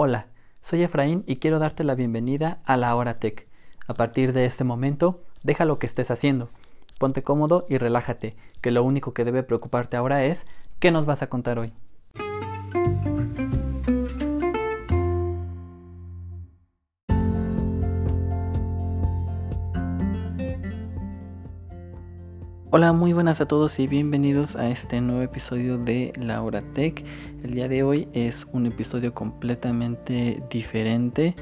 Hola, soy Efraín y quiero darte la bienvenida a la Hora Tech. A partir de este momento, deja lo que estés haciendo. Ponte cómodo y relájate, que lo único que debe preocuparte ahora es ¿qué nos vas a contar hoy? Hola, muy buenas a todos y bienvenidos a este nuevo episodio de La Hora Tech. El día de hoy es un episodio completamente diferente,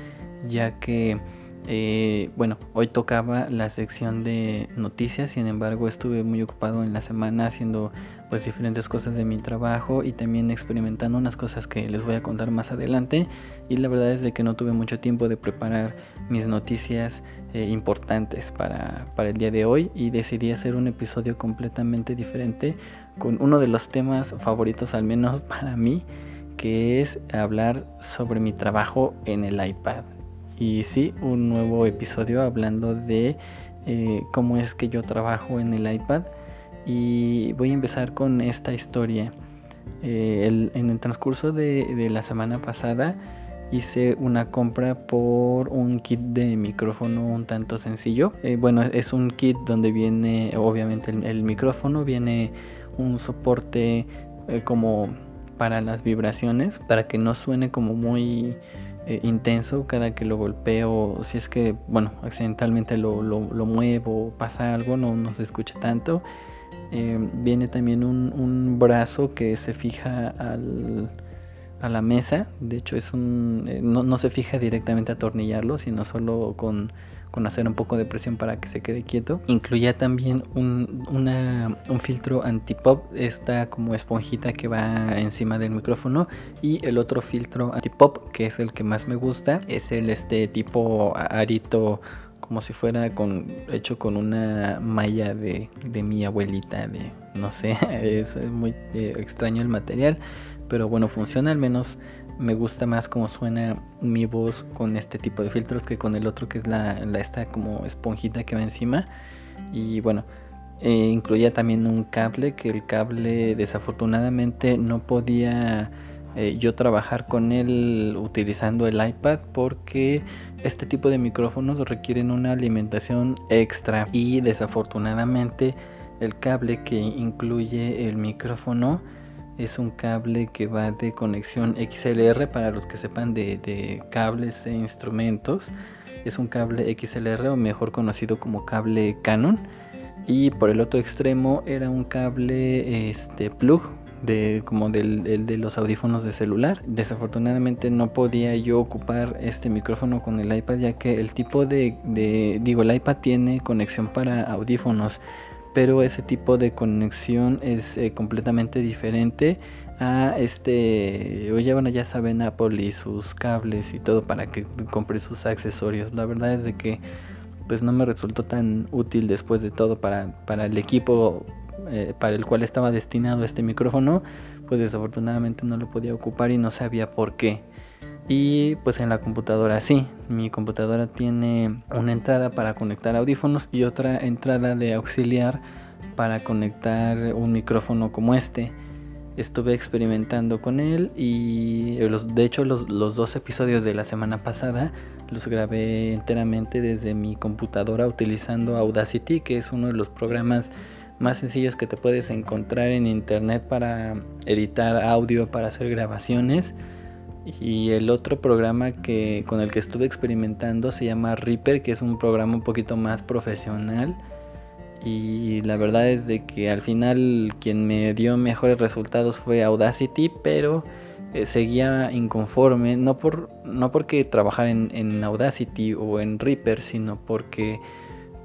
ya que, eh, bueno, hoy tocaba la sección de noticias, sin embargo estuve muy ocupado en la semana haciendo pues diferentes cosas de mi trabajo y también experimentando unas cosas que les voy a contar más adelante y la verdad es de que no tuve mucho tiempo de preparar mis noticias eh, importantes para, para el día de hoy y decidí hacer un episodio completamente diferente con uno de los temas favoritos al menos para mí que es hablar sobre mi trabajo en el iPad y sí un nuevo episodio hablando de eh, cómo es que yo trabajo en el iPad y voy a empezar con esta historia. Eh, en el transcurso de, la semana pasada hice una compra por un kit de micrófono un tanto sencillo. Eh, bueno, es un kit donde viene obviamente el, micrófono, viene un soporte eh, como para las vibraciones, para que no suene como muy intenso cada que lo golpeo. Si es que, bueno, accidentalmente lo, lo muevo, pasa algo, no, no se escucha tanto. Eh, viene también un, brazo que se fija a la mesa. De hecho, es un, eh, no, se fija directamente a atornillarlo, sino solo con, hacer un poco de presión para que se quede quieto. Incluía también un, un filtro anti-pop, esta como esponjita que va encima del micrófono. Y el otro filtro anti-pop, que es el que más me gusta, es el este tipo arito como si fuera con, hecho con una malla de, mi abuelita, de no sé, es muy eh, extraño el material, pero bueno, funciona al menos. Me gusta más cómo suena mi voz con este tipo de filtros que con el otro que es la, esta como esponjita que va encima. Y bueno, eh, incluía también un cable que el cable desafortunadamente no podía eh, yo trabajar con él utilizando el iPad porque este tipo de micrófonos requieren una alimentación extra y desafortunadamente el cable que incluye el micrófono es un cable que va de conexión XLR para los que sepan de, de, cables e instrumentos. Es un cable XLR o mejor conocido como cable Canon. Y por el otro extremo era un cable este, plug de como del, de los audífonos de celular. Desafortunadamente no podía yo ocupar este micrófono con el iPad ya que el tipo de, digo el iPad tiene conexión para audífonos pero ese tipo de conexión es eh, completamente diferente a este oye bueno ya saben Apple y sus cables y todo para que compre sus accesorios la verdad es de que pues no me resultó tan útil después de todo para, para el equipo eh, para el cual estaba destinado este micrófono, pues desafortunadamente no lo podía ocupar y no sabía por qué. Y pues en la computadora sí, mi computadora tiene una entrada para conectar audífonos y otra entrada de auxiliar para conectar un micrófono como este. Estuve experimentando con él y los, de hecho los, los dos episodios de la semana pasada los grabé enteramente desde mi computadora utilizando Audacity, que es uno de los programas más sencillos que te puedes encontrar en internet para editar audio, para hacer grabaciones. Y el otro programa que con el que estuve experimentando se llama Reaper, que es un programa un poquito más profesional. Y la verdad es de que al final quien me dio mejores resultados fue Audacity, pero eh, seguía inconforme, no, por, no porque trabajar en, en Audacity o en Reaper, sino porque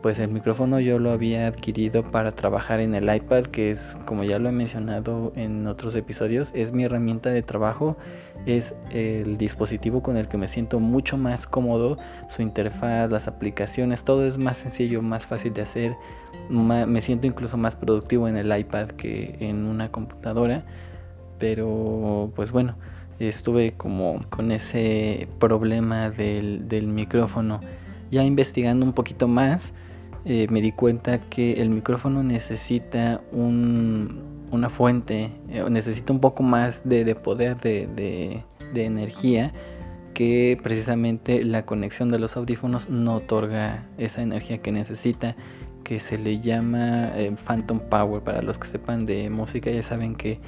pues el micrófono yo lo había adquirido para trabajar en el iPad, que es, como ya lo he mencionado en otros episodios, es mi herramienta de trabajo, es el dispositivo con el que me siento mucho más cómodo, su interfaz, las aplicaciones, todo es más sencillo, más fácil de hacer, me siento incluso más productivo en el iPad que en una computadora, pero pues bueno, estuve como con ese problema del, del micrófono. Ya investigando un poquito más, eh, me di cuenta que el micrófono necesita una fuente, eh, necesita un poco más de, poder, de, energía que precisamente la conexión de los audífonos no otorga esa energía que necesita que se le llama eh, Phantom Power. Para los que sepan de música ya saben que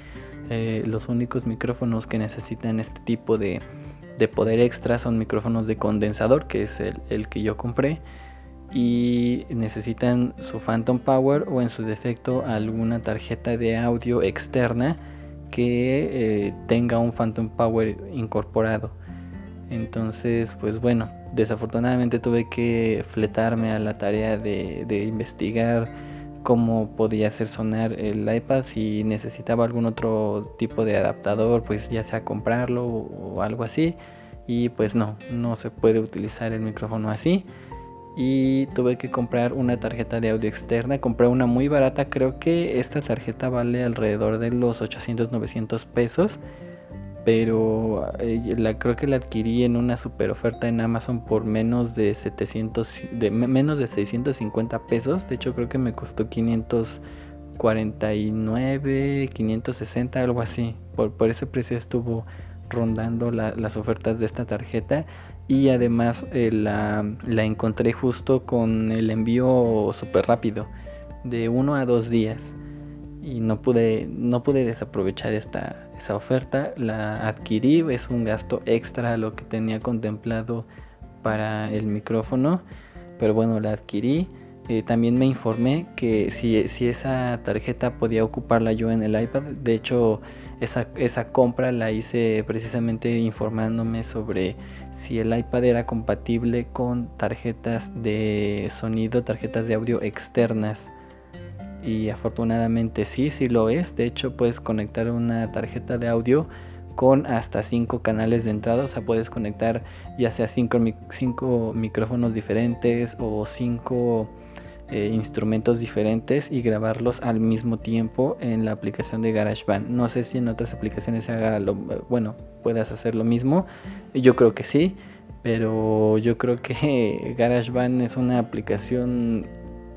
los únicos micrófonos que necesitan este tipo de, poder extra son micrófonos de condensador que es el que yo compré y necesitan su Phantom Power o en su defecto alguna tarjeta de audio externa que eh, tenga un Phantom Power incorporado. Entonces, pues bueno, desafortunadamente tuve que fletarme a la tarea de, investigar cómo podía hacer sonar el iPad si necesitaba algún otro tipo de adaptador, pues ya sea comprarlo o algo así. Y pues no, no se puede utilizar el micrófono así y tuve que comprar una tarjeta de audio externa. Compré una muy barata, creo que esta tarjeta vale alrededor de los 800 900 pesos. Pero eh, la, creo que la adquirí en una super oferta en Amazon por menos de 700, de menos de 650 pesos. De hecho, creo que me costó 549, 560, algo así. Por, por ese precio estuvo rondando las ofertas de esta tarjeta y además eh, la, encontré justo con el envío súper rápido de uno a dos días. Y no pude no pude desaprovechar esta esa oferta la adquirí es un gasto extra a lo que tenía contemplado para el micrófono pero bueno la adquirí eh, también me informé que si, si esa tarjeta podía ocuparla yo en el iPad de hecho esa, esa compra la hice precisamente informándome sobre si el iPad era compatible con tarjetas de sonido, tarjetas de audio externas. Y afortunadamente sí, sí lo es. De hecho, puedes conectar una tarjeta de audio con hasta 5 canales de entrada. O sea, puedes conectar ya sea 5 micrófonos diferentes o 5 eh, instrumentos diferentes y grabarlos al mismo tiempo en la aplicación de GarageBand. No sé si en otras aplicaciones se haga lo bueno, puedas hacer lo mismo. Yo creo que sí, pero yo creo que GarageBand es una aplicación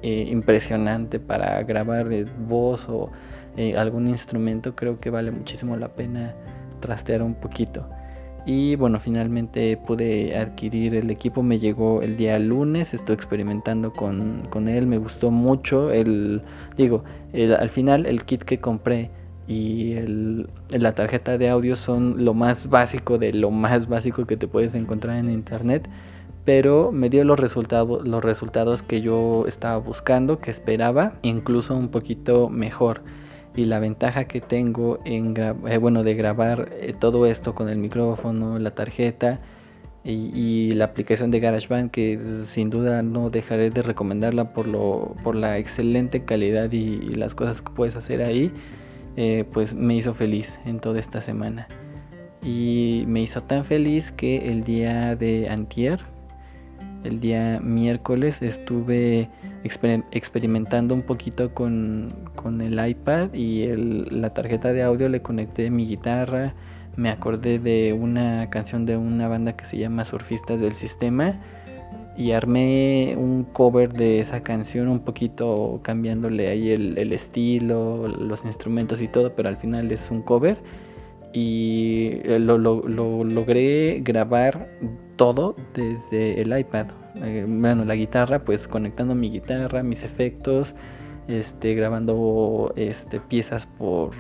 eh, impresionante para grabar voz o eh, algún instrumento. Creo que vale muchísimo la pena trastear un poquito. Y bueno, finalmente pude adquirir el equipo, me llegó el día lunes, estoy experimentando con, él, me gustó mucho. El, digo, al final el kit que compré y la tarjeta de audio son lo más básico de lo más básico que te puedes encontrar en internet. Pero me dio los los resultados que yo estaba buscando, que esperaba, incluso un poquito mejor y la ventaja que tengo en eh, bueno de grabar eh, todo esto con el micrófono, la tarjeta y, la aplicación de GarageBand que sin duda no dejaré de recomendarla por lo por la excelente calidad y, las cosas que puedes hacer ahí eh, pues me hizo feliz en toda esta semana. Y me hizo tan feliz que el día de antier el día miércoles estuve experimentando un poquito con, el iPad y la tarjeta de audio le conecté mi guitarra. Me acordé de una canción de una banda que se llama Surfistas del Sistema y armé un cover de esa canción un poquito cambiándole ahí el, estilo, los instrumentos y todo, pero al final es un cover y eh, lo, logré grabar todo desde el iPad. Eh, bueno, la guitarra, pues conectando mi guitarra, mis efectos, este, grabando este, piezas por,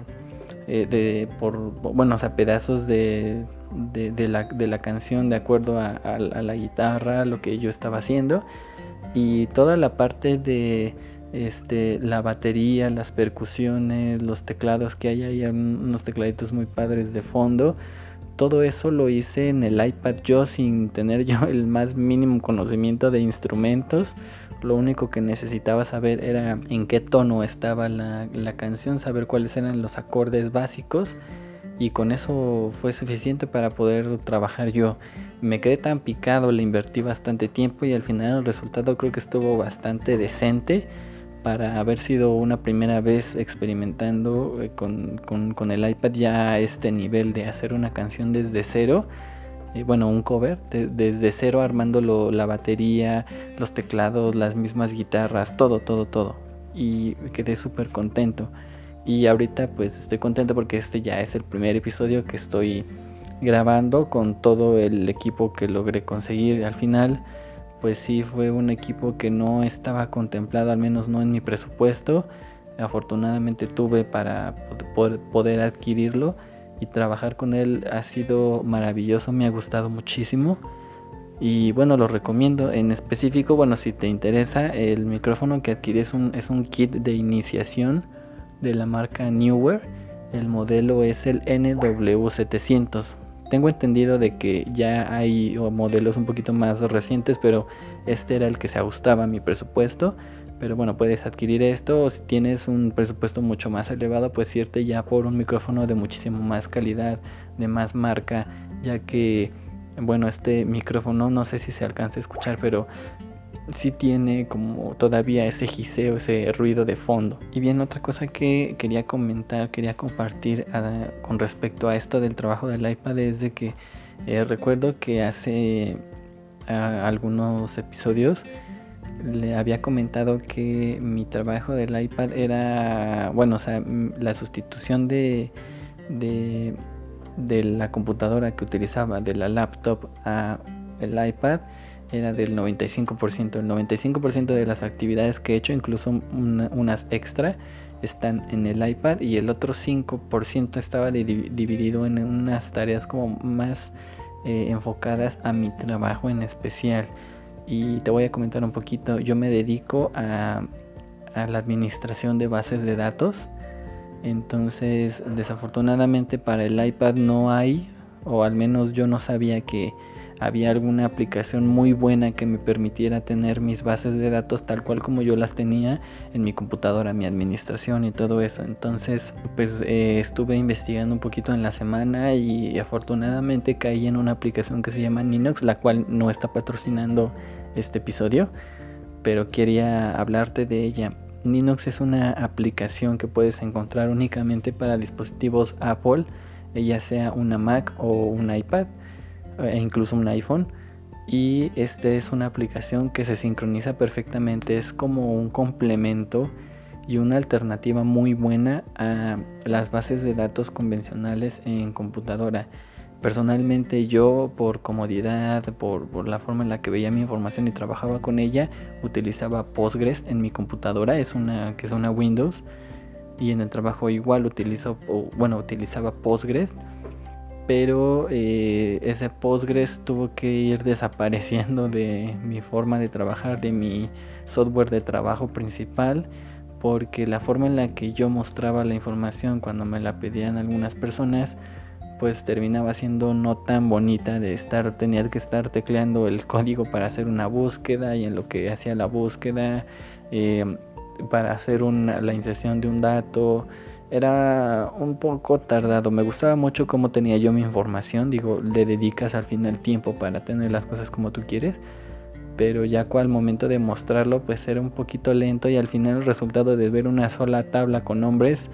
eh, de, por, bueno, o sea, pedazos de, de, la, de la, canción de acuerdo a, la guitarra, lo que yo estaba haciendo. Y toda la parte de este, la batería, las percusiones, los teclados que hay ahí, unos tecladitos muy padres de fondo. Todo eso lo hice en el iPad yo sin tener yo el más mínimo conocimiento de instrumentos. Lo único que necesitaba saber era en qué tono estaba la, canción, saber cuáles eran los acordes básicos y con eso fue suficiente para poder trabajar yo. Me quedé tan picado, le invertí bastante tiempo y al final el resultado creo que estuvo bastante decente para haber sido una primera vez experimentando eh, con, el iPad ya a este nivel de hacer una canción desde cero. Eh, bueno, un cover, desde cero armando la batería, los teclados, las mismas guitarras, todo, todo, todo. Y quedé súper contento. Y ahorita pues estoy contento porque este ya es el primer episodio que estoy grabando con todo el equipo que logré conseguir. Al final, pues sí fue un equipo que no estaba contemplado, al menos no en mi presupuesto. Afortunadamente tuve para poder adquirirlo y trabajar con él ha sido maravilloso, me ha gustado muchísimo. Y bueno, lo recomiendo. En específico, bueno, si te interesa, el micrófono que adquirí es un, es un kit de iniciación de la marca Newer. El modelo es el NW700 tengo entendido de que ya hay modelos un poquito más recientes, pero este era el que se ajustaba a mi presupuesto. Pero bueno, puedes adquirir esto o si tienes un presupuesto mucho más elevado, pues irte ya por un micrófono de muchísimo más calidad, de más marca, ya que, bueno, este micrófono no sé si se alcanza a escuchar, pero sí tiene como todavía ese giseo, ese ruido de fondo. Y bien, otra cosa que quería comentar, quería compartir ah, con respecto a esto del trabajo del iPad es de que eh, recuerdo que hace ah, algunos episodios le había comentado que mi trabajo del iPad era, bueno, o sea, la sustitución de, de, de la computadora que utilizaba, de la laptop a el iPad, era del 95%. El 95% de las actividades que he hecho, incluso unas extra, están en el iPad y el otro 5% estaba dividido en unas tareas como más eh, enfocadas a mi trabajo en especial. Y te voy a comentar un poquito, yo me dedico a, a la administración de bases de datos. Entonces, desafortunadamente para el iPad no hay, o al menos yo no sabía que había alguna aplicación muy buena que me permitiera tener mis bases de datos tal cual como yo las tenía en mi computadora, mi administración y todo eso. Entonces, pues eh, estuve investigando un poquito en la semana y afortunadamente caí en una aplicación que se llama Ninox, la cual no está patrocinando este episodio, pero quería hablarte de ella. Ninox es una aplicación que puedes encontrar únicamente para dispositivos Apple, ya sea una Mac o un iPad e incluso un iPhone. Y esta es una aplicación que se sincroniza perfectamente, es como un complemento y una alternativa muy buena a las bases de datos convencionales en computadora. Personalmente yo por comodidad, por, la forma en la que veía mi información y trabajaba con ella, utilizaba Postgres en mi computadora, es una que es una Windows y en el trabajo igual utilizo, bueno, utilizaba Postgres pero eh, ese Postgres tuvo que ir desapareciendo de mi forma de trabajar, de mi software de trabajo principal, porque la forma en la que yo mostraba la información cuando me la pedían algunas personas, pues terminaba siendo no tan bonita de estar, tenía que estar tecleando el código para hacer una búsqueda y en lo que hacía la búsqueda, eh, para hacer la inserción de un dato, era un poco tardado. Me gustaba mucho cómo tenía yo mi información. Digo, le dedicas al final tiempo para tener las cosas como tú quieres. Pero ya al momento de mostrarlo, pues era un poquito lento y al final el resultado de ver una sola tabla con nombres,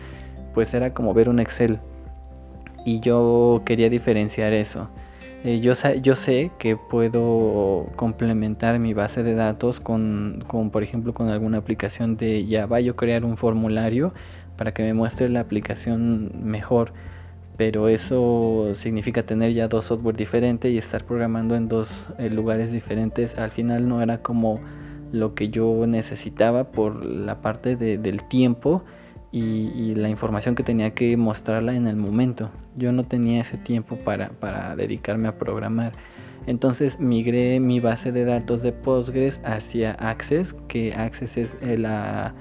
pues era como ver un Excel. Y yo quería diferenciar eso. Eh, yo, yo, sé que puedo complementar mi base de datos con, con, por ejemplo, con alguna aplicación de Java, yo crear un formulario para que me muestre la aplicación mejor. Pero eso significa tener ya dos software diferentes y estar programando en dos eh, lugares diferentes. Al final no era como lo que yo necesitaba por la parte del tiempo y, la información que tenía que mostrarla en el momento. Yo no tenía ese tiempo para, para dedicarme a programar. Entonces migré mi base de datos de Postgres hacia Access, que Access es eh, la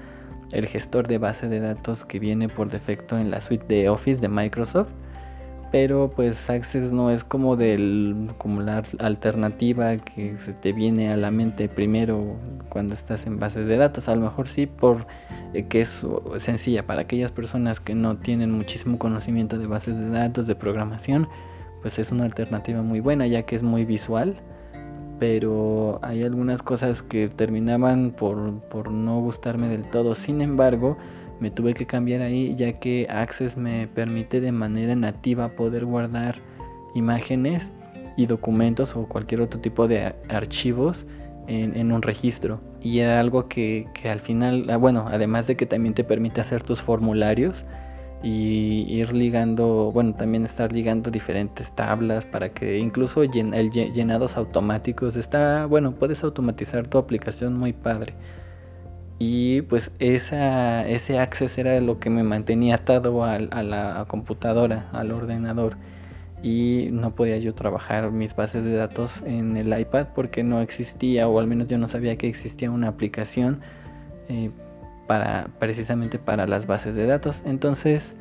el gestor de base de datos que viene por defecto en la suite de Office de Microsoft. Pero pues Access no es como del como la alternativa que se te viene a la mente primero cuando estás en bases de datos. A lo mejor sí por eh, es sencilla para aquellas personas que no tienen muchísimo conocimiento de bases de datos, de programación, pues es una alternativa muy buena ya que es muy visual pero hay algunas cosas que terminaban por, no gustarme del todo. Sin embargo, me tuve que cambiar ahí ya que Access me permite de manera nativa poder guardar imágenes y documentos o cualquier otro tipo de archivos en, un registro. Y era algo que, al final, ah, bueno, además de que también te permite hacer tus formularios, y ir ligando, bueno, también estar ligando diferentes tablas para que incluso llenados automáticos está, bueno, puedes automatizar tu aplicación muy padre. Y pues ese access era lo que me mantenía atado a, a la computadora, al ordenador. Y no podía yo trabajar mis bases de datos en el iPad porque no existía, o al menos yo no sabía que existía una aplicación eh, precisamente para las bases de datos. Entonces,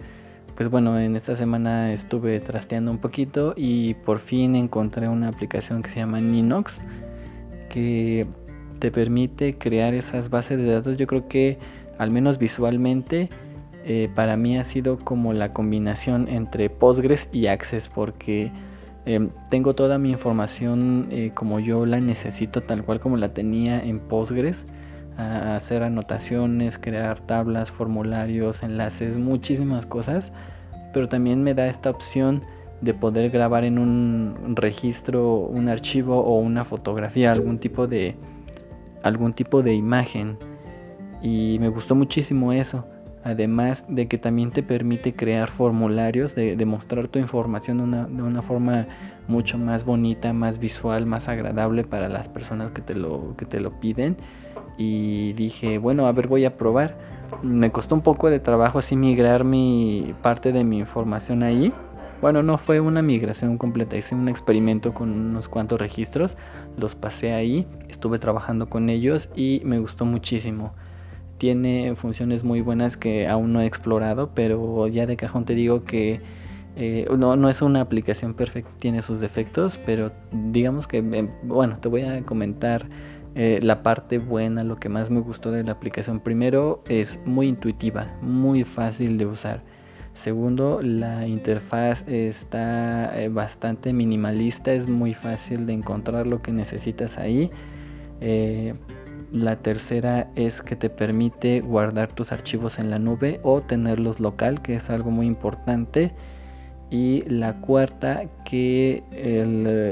pues bueno, en esta semana estuve trasteando un poquito y por fin encontré una aplicación que se llama Ninox que te permite crear esas bases de datos. Yo creo que al menos visualmente eh, para mí ha sido como la combinación entre Postgres y Access porque em, tengo toda mi información eh, como yo la necesito tal cual como la tenía en Postgres hacer anotaciones, crear tablas, formularios, enlaces, muchísimas cosas, pero también me da esta opción de poder grabar en un registro un archivo o una fotografía, algún tipo de algún tipo de imagen y me gustó muchísimo eso. Además de que también te permite crear formularios, de, mostrar tu información de una, forma mucho más bonita, más visual, más agradable para las personas que te lo, que te lo piden y dije, bueno, a ver, voy a probar. Me costó un poco de trabajo así migrar mi parte de mi información ahí. Bueno, no fue una migración completa, hice un experimento con unos cuantos registros, los pasé ahí, estuve trabajando con ellos y me gustó muchísimo. Tiene funciones muy buenas que aún no he explorado, pero ya de cajón te digo que eh, no, no es una aplicación perfecta, tiene sus defectos, pero digamos que, eh, bueno, te voy a comentar eh, la parte buena, lo que más me gustó de la aplicación, primero es muy intuitiva, muy fácil de usar. Segundo, la interfaz está eh, bastante minimalista, es muy fácil de encontrar lo que necesitas ahí. Eh, la tercera es que te permite guardar tus archivos en la nube o tenerlos local, que es algo muy importante y la cuarta que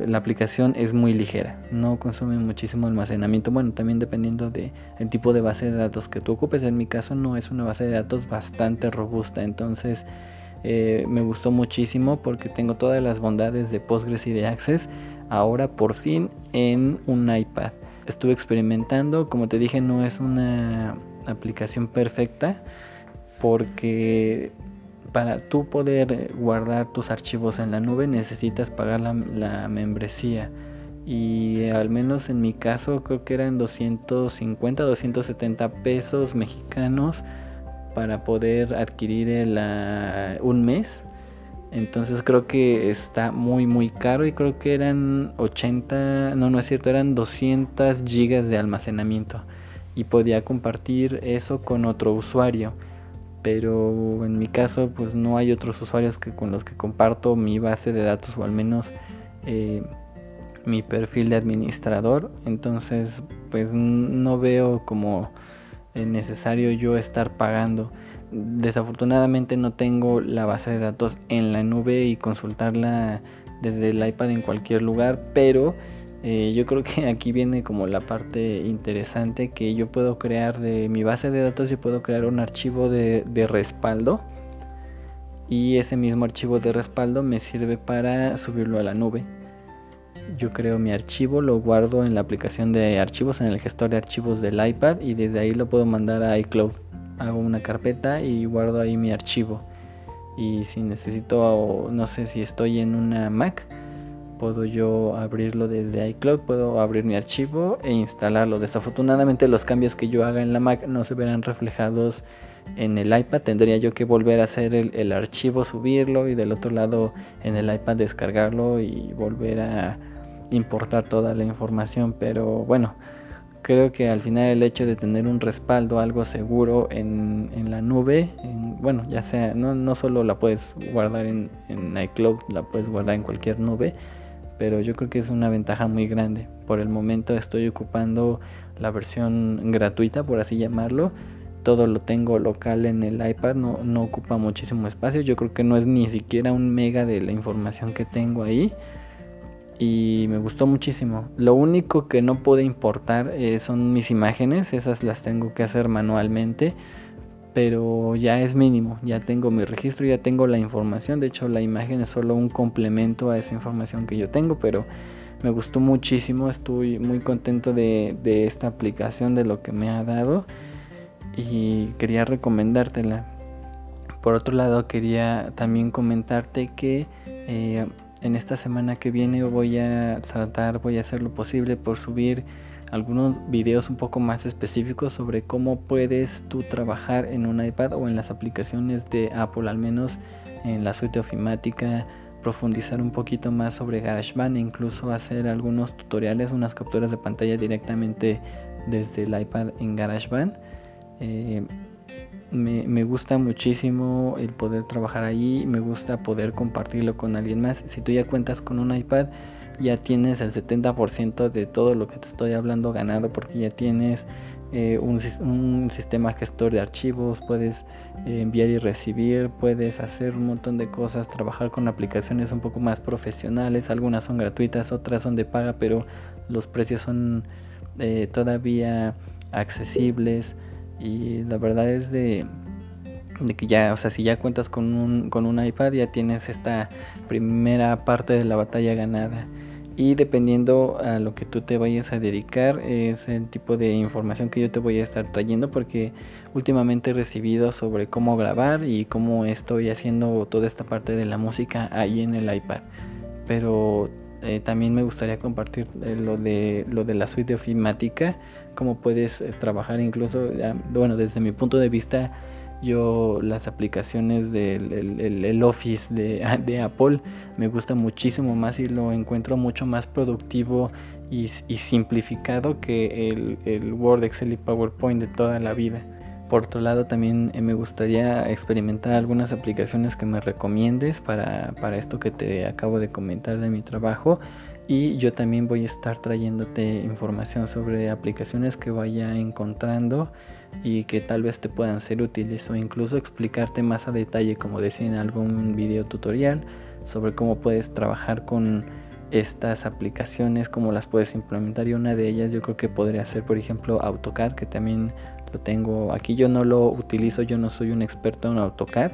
la aplicación es muy ligera no consume muchísimo almacenamiento. Bueno también dependiendo de el tipo de base de datos que tú ocupes. En mi caso no es una base de datos bastante robusta entonces eh, me gustó muchísimo porque tengo todas las bondades de Postgres y de Access ahora por fin en un iPad. Estuve experimentando como te dije no es una aplicación perfecta porque para tú poder guardar tus archivos en la nube necesitas pagar la, membresía. Y al menos en mi caso creo que eran 250 270 pesos mexicanos para poder adquirir el, un mes. Entonces creo que está muy muy caro y creo que eran 80 no no es cierto eran 200 gigas de almacenamiento. Y podía compartir eso con otro usuario pero en mi caso pues no hay otros usuarios que con los que comparto mi base de datos o al menos eh, mi perfil de administrador. Entonces pues no veo como necesario yo estar pagando. Desafortunadamente no tengo la base de datos en la nube y consultarla desde el iPad en cualquier lugar pero eh, yo creo que aquí viene como la parte interesante que yo puedo crear de mi base de datos, yo puedo crear un archivo de, respaldo y ese mismo archivo de respaldo me sirve para subirlo a la nube. Yo creo mi archivo, lo guardo en la aplicación de archivos, en el gestor de archivos del iPad y desde ahí lo puedo mandar a iCloud. Hago una carpeta y guardo ahí mi archivo. Y si necesito, no sé si estoy en una Mac, puedo yo abrirlo desde iCloud, puedo abrir mi archivo e instalarlo. Desafortunadamente los cambios que yo haga en la Mac no se verán reflejados en el iPad. Tendría yo que volver a hacer el, archivo, subirlo y del otro lado en el iPad descargarlo y volver a importar toda la información. Pero bueno, creo que al final el hecho de tener un respaldo, algo seguro en, la nube, bueno, ya sea, no, no solo la puedes guardar en, en iCloud, la puedes guardar en cualquier nube pero yo creo que es una ventaja muy grande. Por el momento estoy ocupando la versión gratuita, por así llamarlo. Todo lo tengo local en el iPad, no, no ocupa muchísimo espacio. Yo creo que no es ni siquiera un mega de la información que tengo ahí. Y me gustó muchísimo. Lo único que no puedo importar eh, son mis imágenes, esas las tengo que hacer manualmente pero ya es mínimo, ya tengo mi registro, ya tengo la información, de hecho la imagen es solo un complemento a esa información que yo tengo, pero me gustó muchísimo, estoy muy contento de, esta aplicación, de lo que me ha dado y quería recomendártela. Por otro lado, quería también comentarte que eh, en esta semana que viene voy a tratar, voy a hacer lo posible por subir algunos videos un poco más específicos sobre cómo puedes tú trabajar en un iPad o en las aplicaciones de Apple, al menos en la suite ofimática, profundizar un poquito más sobre GarageBand e incluso hacer algunos tutoriales, unas capturas de pantalla directamente desde el iPad en GarageBand. Eh, me, me, gusta muchísimo el poder trabajar ahí, me gusta poder compartirlo con alguien más. Si tú ya cuentas con un iPad, ya tienes el 70% de todo lo que te estoy hablando ganado porque ya tienes eh, un, sistema gestor de archivos, puedes eh, enviar y recibir, puedes hacer un montón de cosas, trabajar con aplicaciones un poco más profesionales, algunas son gratuitas, otras son de paga, pero los precios son eh, todavía accesibles. Y la verdad es de, de que ya, o sea, si ya cuentas con un, con un iPad ya tienes esta primera parte de la batalla ganada y dependiendo a lo que tú te vayas a dedicar es el tipo de información que yo te voy a estar trayendo porque últimamente he recibido sobre cómo grabar y cómo estoy haciendo toda esta parte de la música ahí en el iPad. Pero eh, también me gustaría compartir eh, lo de lo de la suite ofimática cómo puedes eh, trabajar incluso bueno desde mi punto de vista yo las aplicaciones del el, Office de, de, Apple me gusta muchísimo más y lo encuentro mucho más productivo y, simplificado que el, el, Word, Excel y PowerPoint de toda la vida. Por otro lado, también eh, me gustaría experimentar algunas aplicaciones que me recomiendes para, para esto que te acabo de comentar de mi trabajo y yo también voy a estar trayéndote información sobre aplicaciones que vaya encontrando y que tal vez te puedan ser útiles o incluso explicarte más a detalle como decía en algún video tutorial sobre cómo puedes trabajar con estas aplicaciones, cómo las puedes implementar y una de ellas yo creo que podría ser por ejemplo AutoCAD que también lo tengo aquí yo no lo utilizo yo no soy un experto en AutoCAD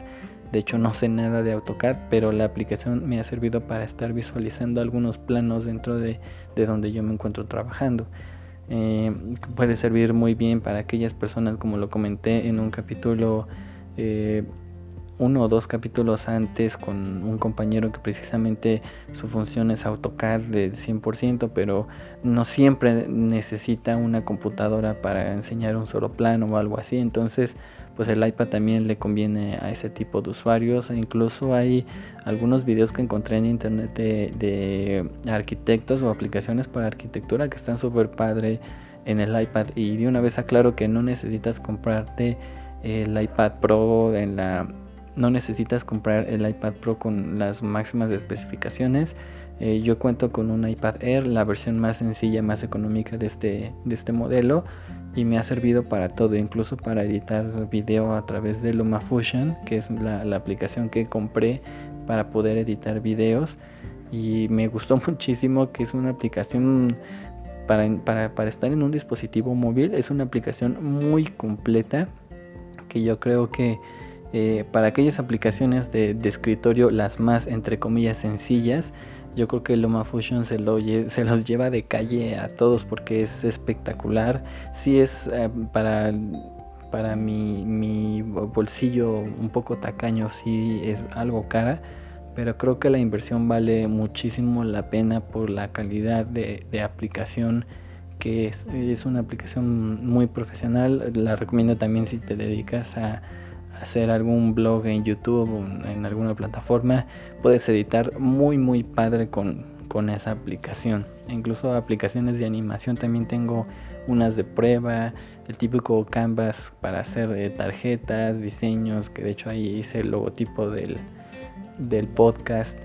de hecho no sé nada de AutoCAD, pero la aplicación me ha servido para estar visualizando algunos planos dentro de, donde yo me encuentro trabajando. Eh, puede servir muy bien para aquellas personas, como lo comenté en un capítulo, eh, uno o dos capítulos antes, con un compañero que precisamente su función es AutoCAD del 100%, pero no siempre necesita una computadora para enseñar un solo plano o algo así. Entonces, pues el iPad también le conviene a ese tipo de usuarios. E incluso hay algunos videos que encontré en internet de, arquitectos o aplicaciones para arquitectura que están súper padre en el iPad. Y de una vez aclaro que no necesitas comprarte el iPad Pro no necesitas comprar el iPad Pro con las máximas especificaciones. Eh, yo cuento con un iPad Air, la versión más sencilla, más económica de este, de este modelo y me ha servido para todo, incluso para editar video a través de LumaFusion, que es la, aplicación que compré para poder editar videos. Y me gustó muchísimo que es una aplicación para, para, estar en un dispositivo móvil, es una aplicación muy completa que yo creo que eh, para aquellas aplicaciones de, de escritorio, las más entre comillas sencillas, yo creo que Loma Fusion se, lo, se los lleva de calle a todos porque es espectacular. Sí es eh, para, para mi, mi, bolsillo un poco tacaño, sí es algo cara, pero creo que la inversión vale muchísimo la pena por la calidad de, de aplicación que es, es una aplicación muy profesional. La recomiendo también si te dedicas a hacer algún blog en YouTube o en alguna plataforma, puedes editar muy muy padre con, con esa aplicación. Incluso aplicaciones de animación también tengo unas de prueba, el típico canvas para hacer eh, tarjetas, diseños, que de hecho ahí hice el logotipo del, del podcast.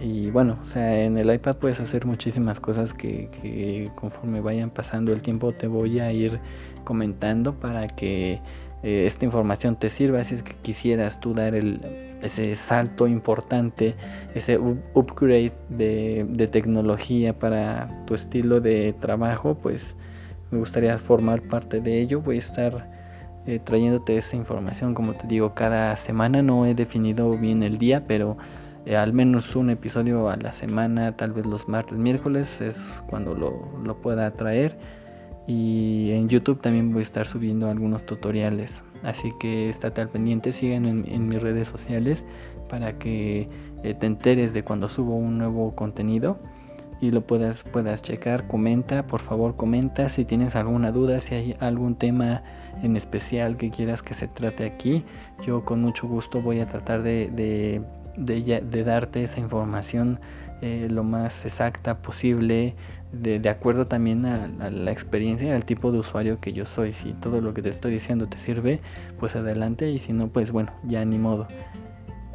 Y bueno, o sea, en el iPad puedes hacer muchísimas cosas que, que conforme vayan pasando el tiempo te voy a ir comentando para que eh, esta información te sirva si es que quisieras tú dar el, ese salto importante, ese upgrade de, tecnología para tu estilo de trabajo, pues me gustaría formar parte de ello. Voy a estar eh, trayéndote esa información. Como te digo, cada semana no he definido bien el día, pero eh, al menos un episodio a la semana, tal vez los martes, miércoles es cuando lo, pueda traer. Y en YouTube también voy a estar subiendo algunos tutoriales. Así que estate al pendiente, síganme en, mis redes sociales para que eh, te enteres de cuando subo un nuevo contenido y lo puedas, puedas checar. Comenta, por favor, comenta si tienes alguna duda, si hay algún tema en especial que quieras que se trate aquí. Yo con mucho gusto voy a tratar de, darte esa información eh, lo más exacta posible, de, acuerdo también a, a, la experiencia y al tipo de usuario que yo soy. Si todo lo que te estoy diciendo te sirve, pues adelante y si no, pues bueno, ya ni modo.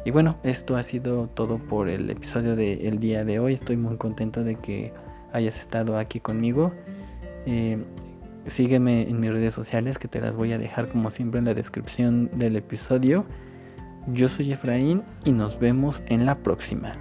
Y bueno, esto ha sido todo por el episodio del día de hoy. Estoy muy contento de que hayas estado aquí conmigo. Eh, sígueme en mis redes sociales que te las voy a dejar como siempre en la descripción del episodio. Yo soy Efraín y nos vemos en la próxima.